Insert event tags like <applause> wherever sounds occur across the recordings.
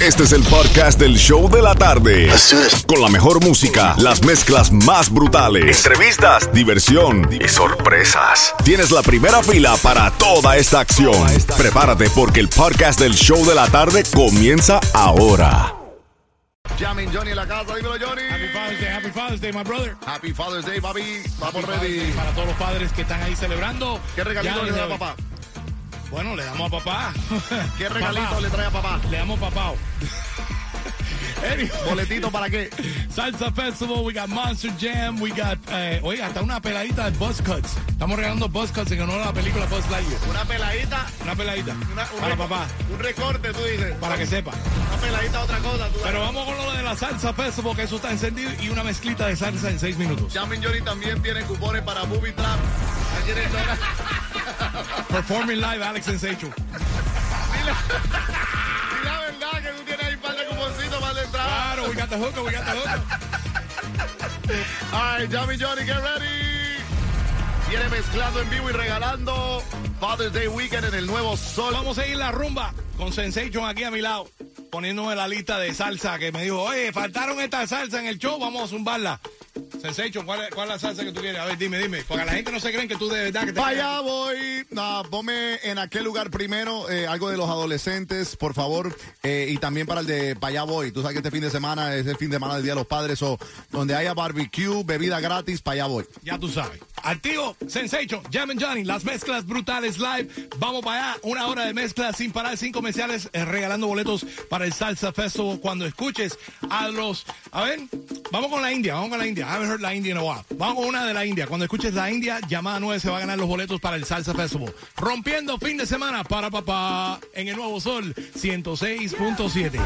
Este es el podcast del show de la tarde. Con la mejor música, las mezclas más brutales, entrevistas, diversión y sorpresas. Tienes la primera fila para toda esta acción. Prepárate porque el podcast del show de la tarde comienza ahora. Llamen Johnny en la casa, dímelo Johnny. Happy Father's Day, Happy Father's Day, my brother. Happy Father's Day, papi. Vamos Happy Father's ready. Day Para todos los padres que están ahí celebrando. ¿Qué regalito le da papá? Bueno, le damos a papá. <laughs> ¿Qué regalito Papá. le trae a papá? Le damos papá. <laughs> Anyway, ¿Boletito para qué? Salsa Festival, we got Monster Jam, we got, eh, oye, hasta una peladita de Buzz Cuts. Estamos regalando Buzz Cuts en honor a la película Buzz Lightyear. Una peladita, Una peladita una- un para papá, Un recorte, tú dices. para que sepa. Una peladita, otra cosa. Tú Pero vamos con lo de la Salsa Festival, que eso está encendido, y una mezclita de salsa en seis minutos. Llamen Johnny también tiene cupones para Movie Trap. En Dora. Performing live, Alex Sensation. Y la verdad que tú tienes ahí un par de cuponcitos para la entrada. Claro, we got the hooker, we got the hooker. All right, Llamen Johnny, get ready. Viene mezclando en vivo y regalando Father's Day Weekend en el Nuevo Sol. Vamos a seguir la rumba con Sensation aquí a mi lado, poniéndome la lista de salsa que me dijo, oye, faltaron esta salsa en el show, vamos a zumbarla. Sensation, ¿cuál es, cuál es la salsa que tú quieres? A ver, dime, dime. Porque la gente no se creen que tú de verdad que te... Allá voy. No, ponme en aquel lugar primero eh, algo de los adolescentes, por favor. eh, y también para el de allá voy. Tú sabes que este fin de semana es el fin de semana del Día de los Padres. O donde haya barbecue, bebida gratis, allá voy. Ya tú sabes. Activo, Sensation, Jam and Johnny, las mezclas brutales live. Vamos para allá, una hora de mezclas sin parar, sin comerciales, eh, regalando boletos para el Salsa Festival. Cuando escuches a los... A ver, vamos con la India, vamos con la India. I haven't heard la India in a while. Vamos con una de la India. Cuando escuches la India, llamada 9 se va a ganar los boletos para el Salsa Festival. Rompiendo fin de semana para papá en el Nuevo Sol 106.7.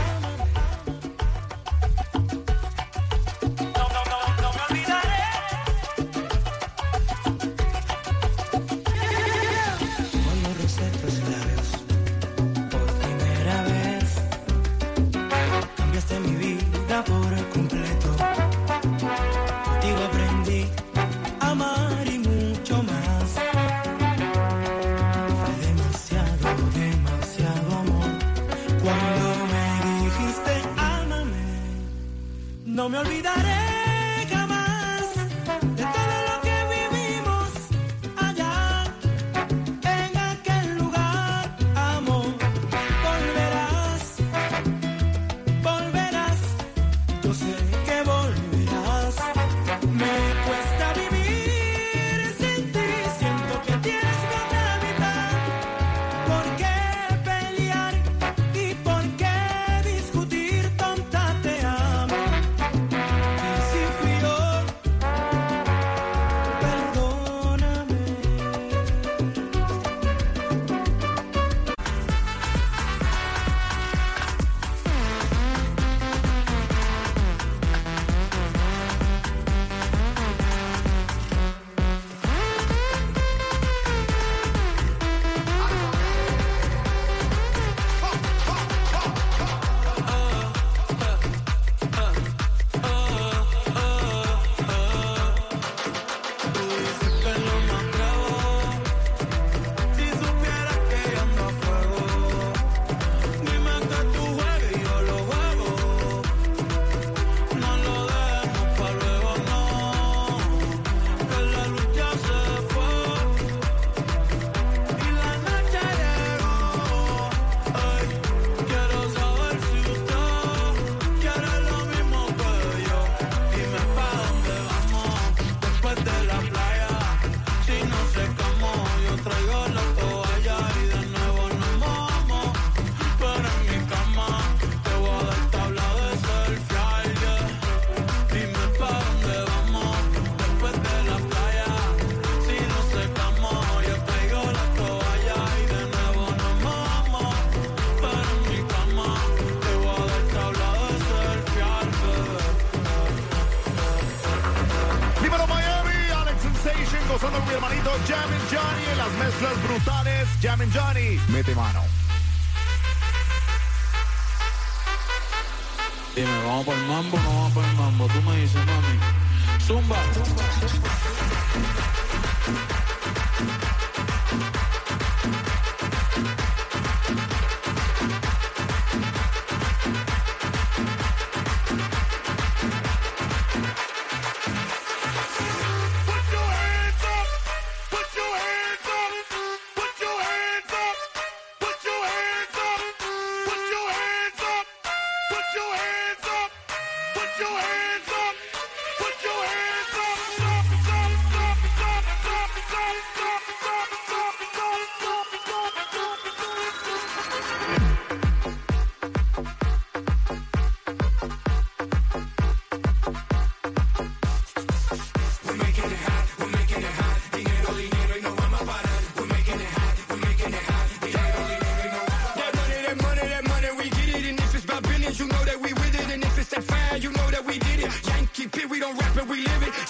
Johnny, mete mano. Vamos por el mambo, no vamos por el mambo. Tú me dices, mami.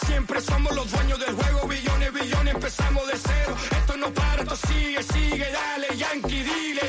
Siempre somos los dueños del juego, billones, billones, empezamos de cero. Esto no para, esto sigue, sigue, dale, Yankee, dile.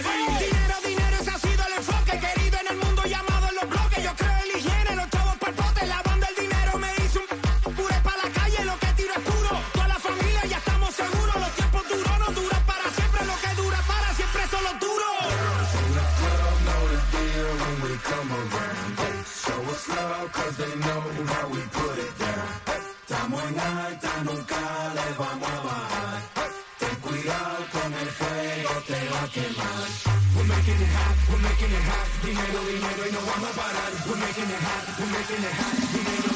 hot. No, We're making it hot. We're making it hot.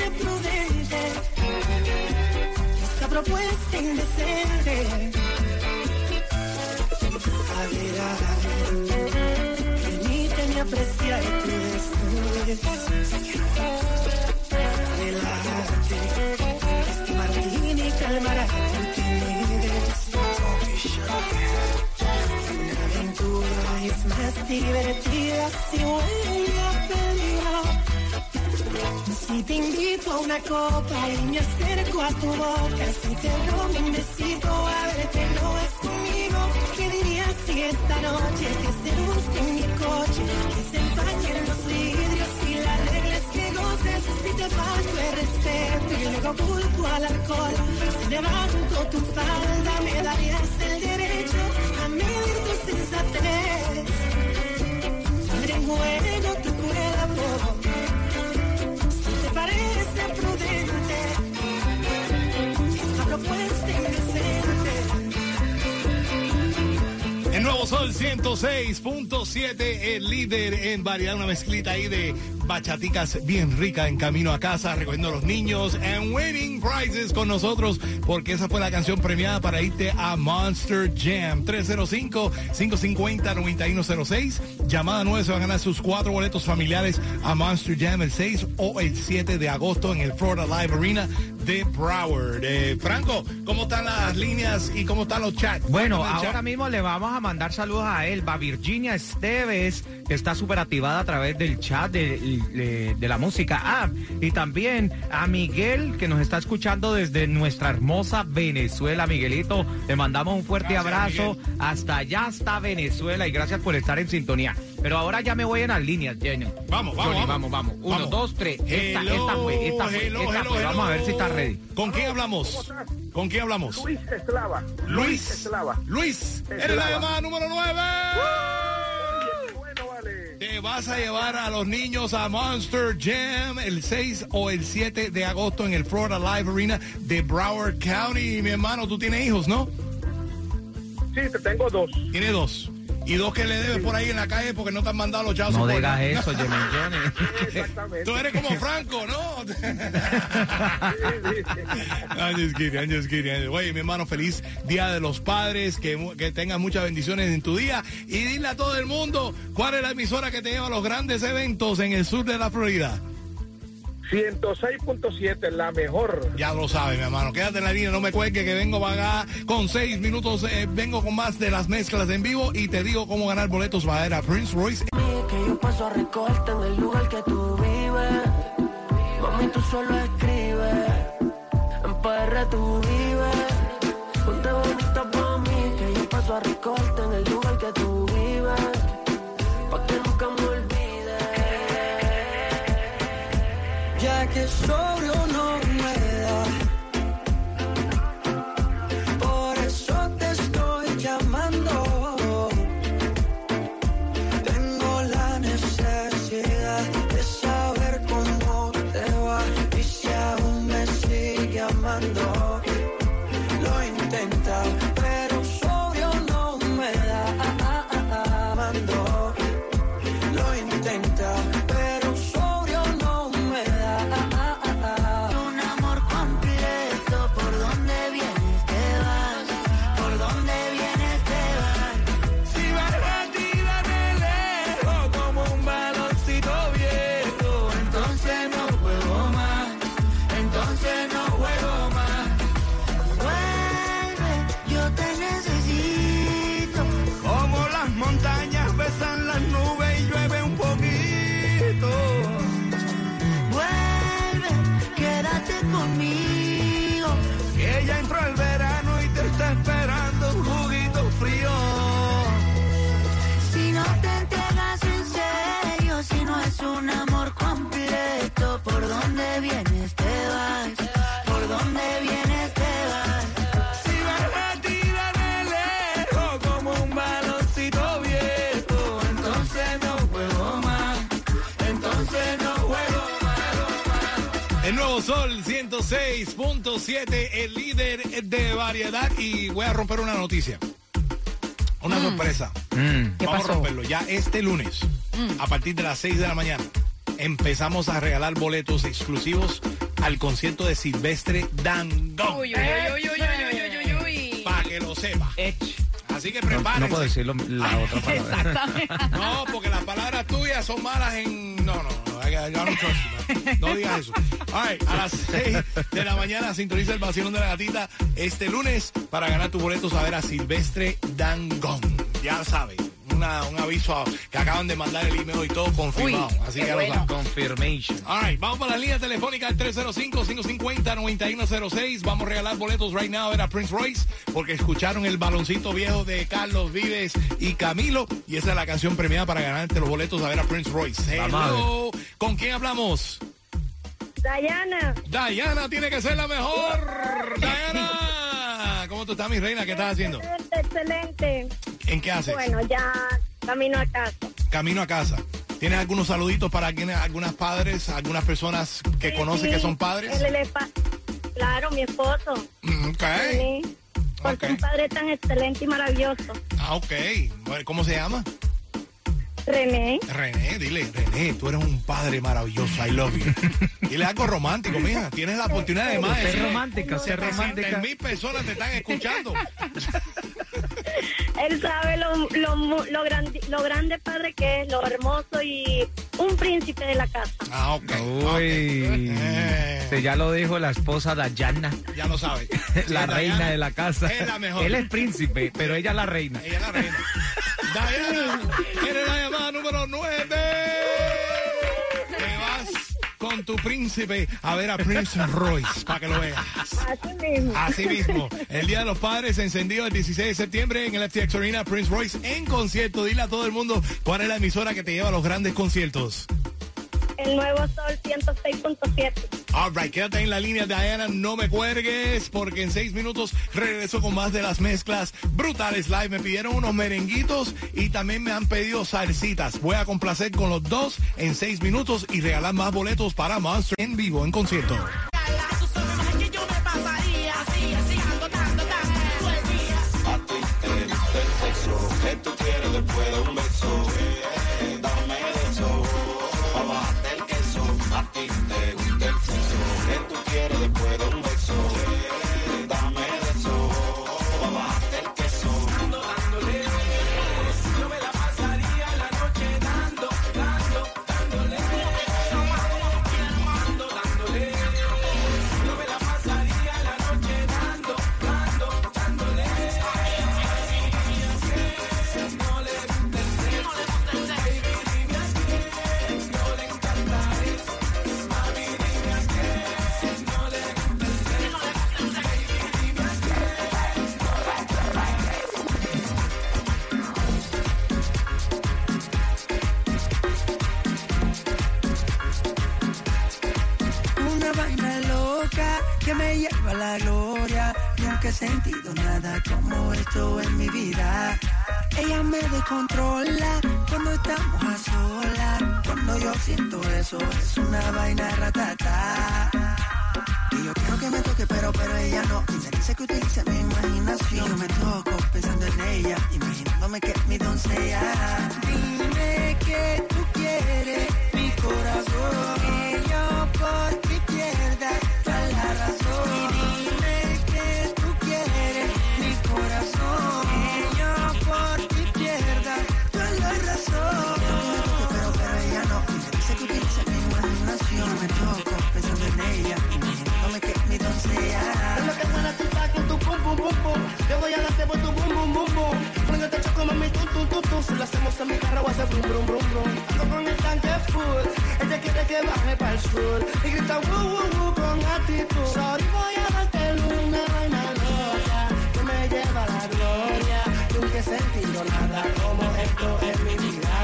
Parece prudente, esta propuesta indecente. A ver, a ver, permíteme apreciar tu. Relájate, este martini calmará tu timidez. La aventura es más divertida si huele a peligro. Si te invito a una copa y me acerco a tu boca, si te robo un besito, ábrete, no es conmigo. ¿Qué dirías si esta noche te seduzco en mi coche? Que se empañen los vidrios y la regla que goces. Si te falto el respeto y luego culpo al alcohol, si levanto tu falda, me darías el derecho a medir tu sensatez. Juego tu cuerpo Sol 106.7, el líder en variedad, una mezclita ahí de bachaticas bien rica en camino a casa, recogiendo a los niños and winning prizes con nosotros, porque esa fue la canción premiada para irte a Monster Jam. 305-550-9106. Llamada 9 se van a ganar sus cuatro boletos familiares a Monster Jam el 6 o el 7 de agosto en el Florida Live Arena. de Broward. Eh, Franco, ¿cómo están las líneas y cómo están los chats? Bueno, ahora chat. mismo le vamos a mandar saludos a Elba Virginia Esteves, que está súper activada a través del chat de, de- de la música app. Y también a Miguel, que nos está escuchando desde nuestra hermosa Venezuela. Miguelito, le mandamos un fuerte Gracias, abrazo. Hasta allá está Venezuela y gracias por estar en sintonía. Pero ahora ya me voy en las líneas, Jenny. Vamos, vamos, Johnny, vamos. vamos, vamos. Uno, Vamos. dos, tres. Esta, Hello, esta fue, esta fue, hello, esta hello, fue. Vamos a ver si está ready. ¿Con quién hablamos? ¿Con quién hablamos? Luis Eslava. Luis. Eslava. Luis, eres la llamada número 9. Bueno, vas a llevar a los niños a Monster Jam el 6 o el 7 de agosto en el Florida Live Arena de Broward County. Mi hermano, tú tienes hijos, ¿no? Sí, te tengo dos. Tiene dos. Y dos que le debes por ahí en la calle porque no te han mandado los chavos. No por- digas eso, Jenny <laughs> Johnny. Exactamente. Tú eres como Franco, ¿no? Sí, sí, sí. I'm just kidding, I'm just kidding. Oye, mi hermano, feliz Día de los Padres, que, que tengas muchas bendiciones en tu día. Y dile a todo el mundo cuál es la emisora que te lleva a los grandes eventos en el sur de la Florida. 106.7, la mejor. Ya lo sabes, mi hermano. Quédate en la línea, no me cuelgue que vengo para acá con seis minutos. eh, vengo con más de las mezclas en vivo y te digo cómo ganar boletos para ver a Prince Royce. que yo paso a recogerte en el lugar que tú vives. Mami, tú solo escribes. En PR tú vives. Ponte bonita pa' mí, que yo paso a recogerte so ella entró al verano. 106.7, el líder de variedad. Y voy a romper una noticia. Una sorpresa. ¿Qué Vamos pasó? a romperlo. Ya este lunes, a partir de las 6 de la mañana, empezamos a regalar boletos exclusivos al concierto de Silvestre Dangón. Para que lo sepa. Así que No, prepárense. no puedo decirlo la <laughs> otra palabra. Exactamente. No, porque las palabras tuyas son malas en. No, no, no. I got- I don't trust you, man. No digas eso. All right, a las 6 de la mañana sintoniza el vacilón de la gatita este lunes para ganar tus boletos a ver a Silvestre Dangón. Ya sabes, una- un aviso que acaban de mandar el email y todo confirmado. Uy, Así que bueno. Confirmation. All right, vamos para la línea telefónica al 305-550-9106. Vamos a regalar boletos right now a ver a Prince Royce porque escucharon el baloncito viejo de Carlos Vives y Camilo y esa es la canción premiada para ganarte los boletos a ver a Prince Royce. Hello, ¿con quién hablamos? Dayana, Diana tiene que ser la mejor. Diana, ¿cómo tú estás, mi reina? ¿Qué estás haciendo? excelente. ¿En qué haces? Bueno, ya camino a casa. Camino a casa. ¿Tienes algunos saluditos para quienes, algunas padres, algunas personas que Sí, conocen sí, que son padres? él es pa- claro, mi esposo. Mm, Ok. Sí, por ser Ok. un padre tan excelente y maravilloso. Ah, ok. ¿Cómo se llama? René, René, dile, René, tú eres un padre maravilloso, I love you. Dile algo romántico, mija. Tienes la oportunidad de más. Ser decirle, romántica, ser romántica. mil personas te están escuchando. Él sabe lo, lo, lo, grande, lo grande padre que es, lo hermoso y un príncipe de la casa. Ah, ok. Uy. Eh. Sí, ya lo dijo la esposa Dayana, Ya lo sabe. <laughs> la reina de la casa. Es la mejor. Él es príncipe, pero ella es la reina. Ella es la reina. Diana, eres la llamada número 9. Te vas con tu príncipe a ver a Prince Royce para que lo veas. Así mismo. Así mismo, el Día de los Padres encendido el 16 de septiembre en el FTX Arena, Prince Royce en concierto. Dile a todo el mundo cuál es la emisora que te lleva a los grandes conciertos. El nuevo sol 106.7. All right, quédate en la línea, Diana, no me cuelgues, porque en seis minutos regreso con más de las mezclas brutales live. Me pidieron unos merenguitos y también me han pedido salsitas. Voy a complacer con los dos en seis minutos y regalar más boletos para Monster en vivo, en concierto. Descontrola cuando estamos a solas. Cuando yo siento eso, es una vaina ratata. Y yo quiero que me toque, pero, pero ella no. Me dice que utilice mi imaginación. Yo me toco pensando en ella, imaginándome que es mi doncella. Dime que tú quieres mi corazón. Choco mami tu tu tu tu. Si lo hacemos en mi carro ser brum brum brum brum. Ando con el tanque full. Ella quiere que baje para el sur. Y grita woo woo woo con actitud. Sorry voy a darte una vaina loca. Que me lleva la gloria. Nunca he sentido nada como esto en mi vida.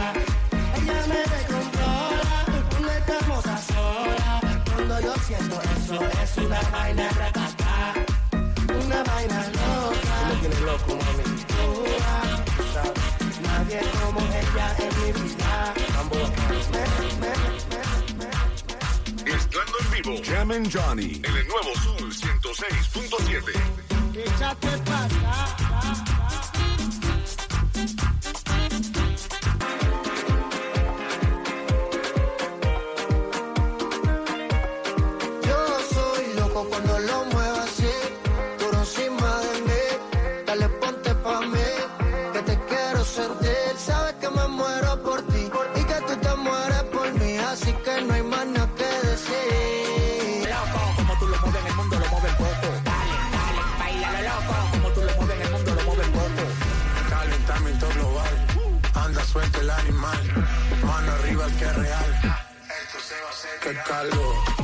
Ella me descontrola cuando estamos a solas. Cuando yo siento eso es una vaina ratata. Una vaina loca. Me tiene loco, mami. Pura, sabes, Nadie como ella en mi vida. Mambo, me, me, me. Mezclando en vivo. Jam and Johnny. En el nuevo Sol 106.7. Échate para calor,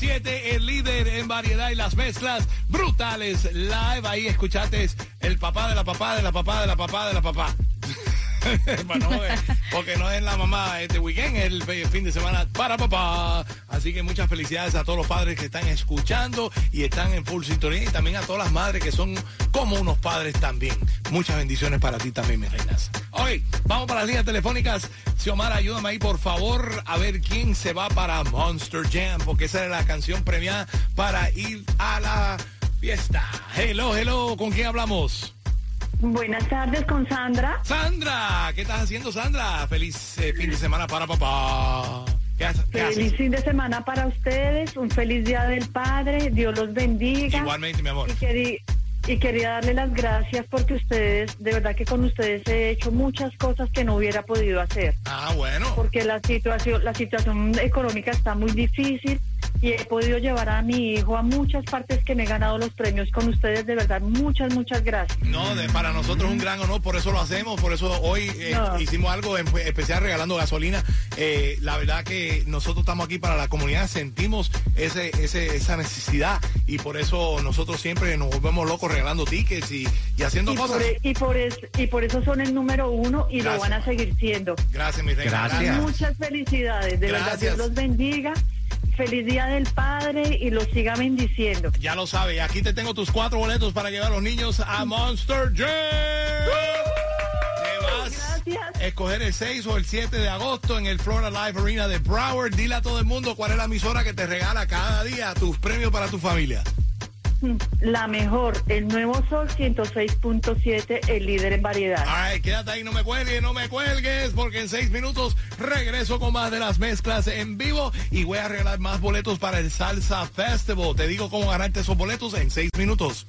106.7, el líder en variedad y las mezclas brutales live. Ahí escuchaste el papá de la papá de la papá de la papá de la papá. <laughs> Bueno, porque no es la mamá este weekend, el fin de semana para papá. Así que muchas felicidades a todos los padres que están escuchando y están en full sintonía y también a todas las madres que son como unos padres también. Muchas bendiciones para ti también, mis reinas. Hoy vamos para las líneas telefónicas. Xiomara, ayúdame ahí, por favor, a ver quién se va para Monster Jam, porque esa es la canción premiada para ir a la fiesta. Hello, hello, ¿con quién hablamos? Buenas tardes con Sandra. Sandra, ¿qué estás haciendo, Sandra? Feliz eh, fin de semana para papá. ¿Qué, haces? ¿Qué Feliz fin de semana para ustedes, un feliz día del Padre, Dios los bendiga. Igualmente, mi amor. Y, querí- y quería darle las gracias porque ustedes, de verdad que con ustedes he hecho muchas cosas que no hubiera podido hacer. Ah, bueno. Porque la situación, la situación económica está muy difícil y he podido llevar a mi hijo a muchas partes que me he ganado los premios con ustedes. De verdad, muchas, muchas gracias. No, de- para nosotros es un gran honor, por eso lo hacemos, por eso hoy eh, No. hicimos algo en- especial regalando gasolina. Eh, la verdad que nosotros estamos aquí para la comunidad, sentimos ese, ese, esa necesidad y por eso nosotros siempre nos volvemos locos regalando tickets y, y haciendo Y cosas. por, e- y, por es- y por eso son el número uno y Gracias, lo van a seguir siendo. Gracias, mi reina. Muchas felicidades, de verdad, Gracias. Dios los bendiga. Feliz Día del Padre y los siga bendiciendo. Ya lo sabe, aquí te tengo tus cuatro boletos para llevar a los niños a Monster Jam. Te vas a escoger el 6 o el 7 de agosto en el Florida Live Arena de Broward. Dile a todo el mundo cuál es la emisora que te regala cada día tus premios para tu familia. La mejor, el Nuevo Sol 106.7, el líder en variedad. Ay, quédate ahí, no me cuelgues, no me cuelgues, porque en seis minutos regreso con más de las mezclas en vivo y voy a regalar más boletos para el Salsa Festival. Te digo cómo ganarte esos boletos en seis minutos.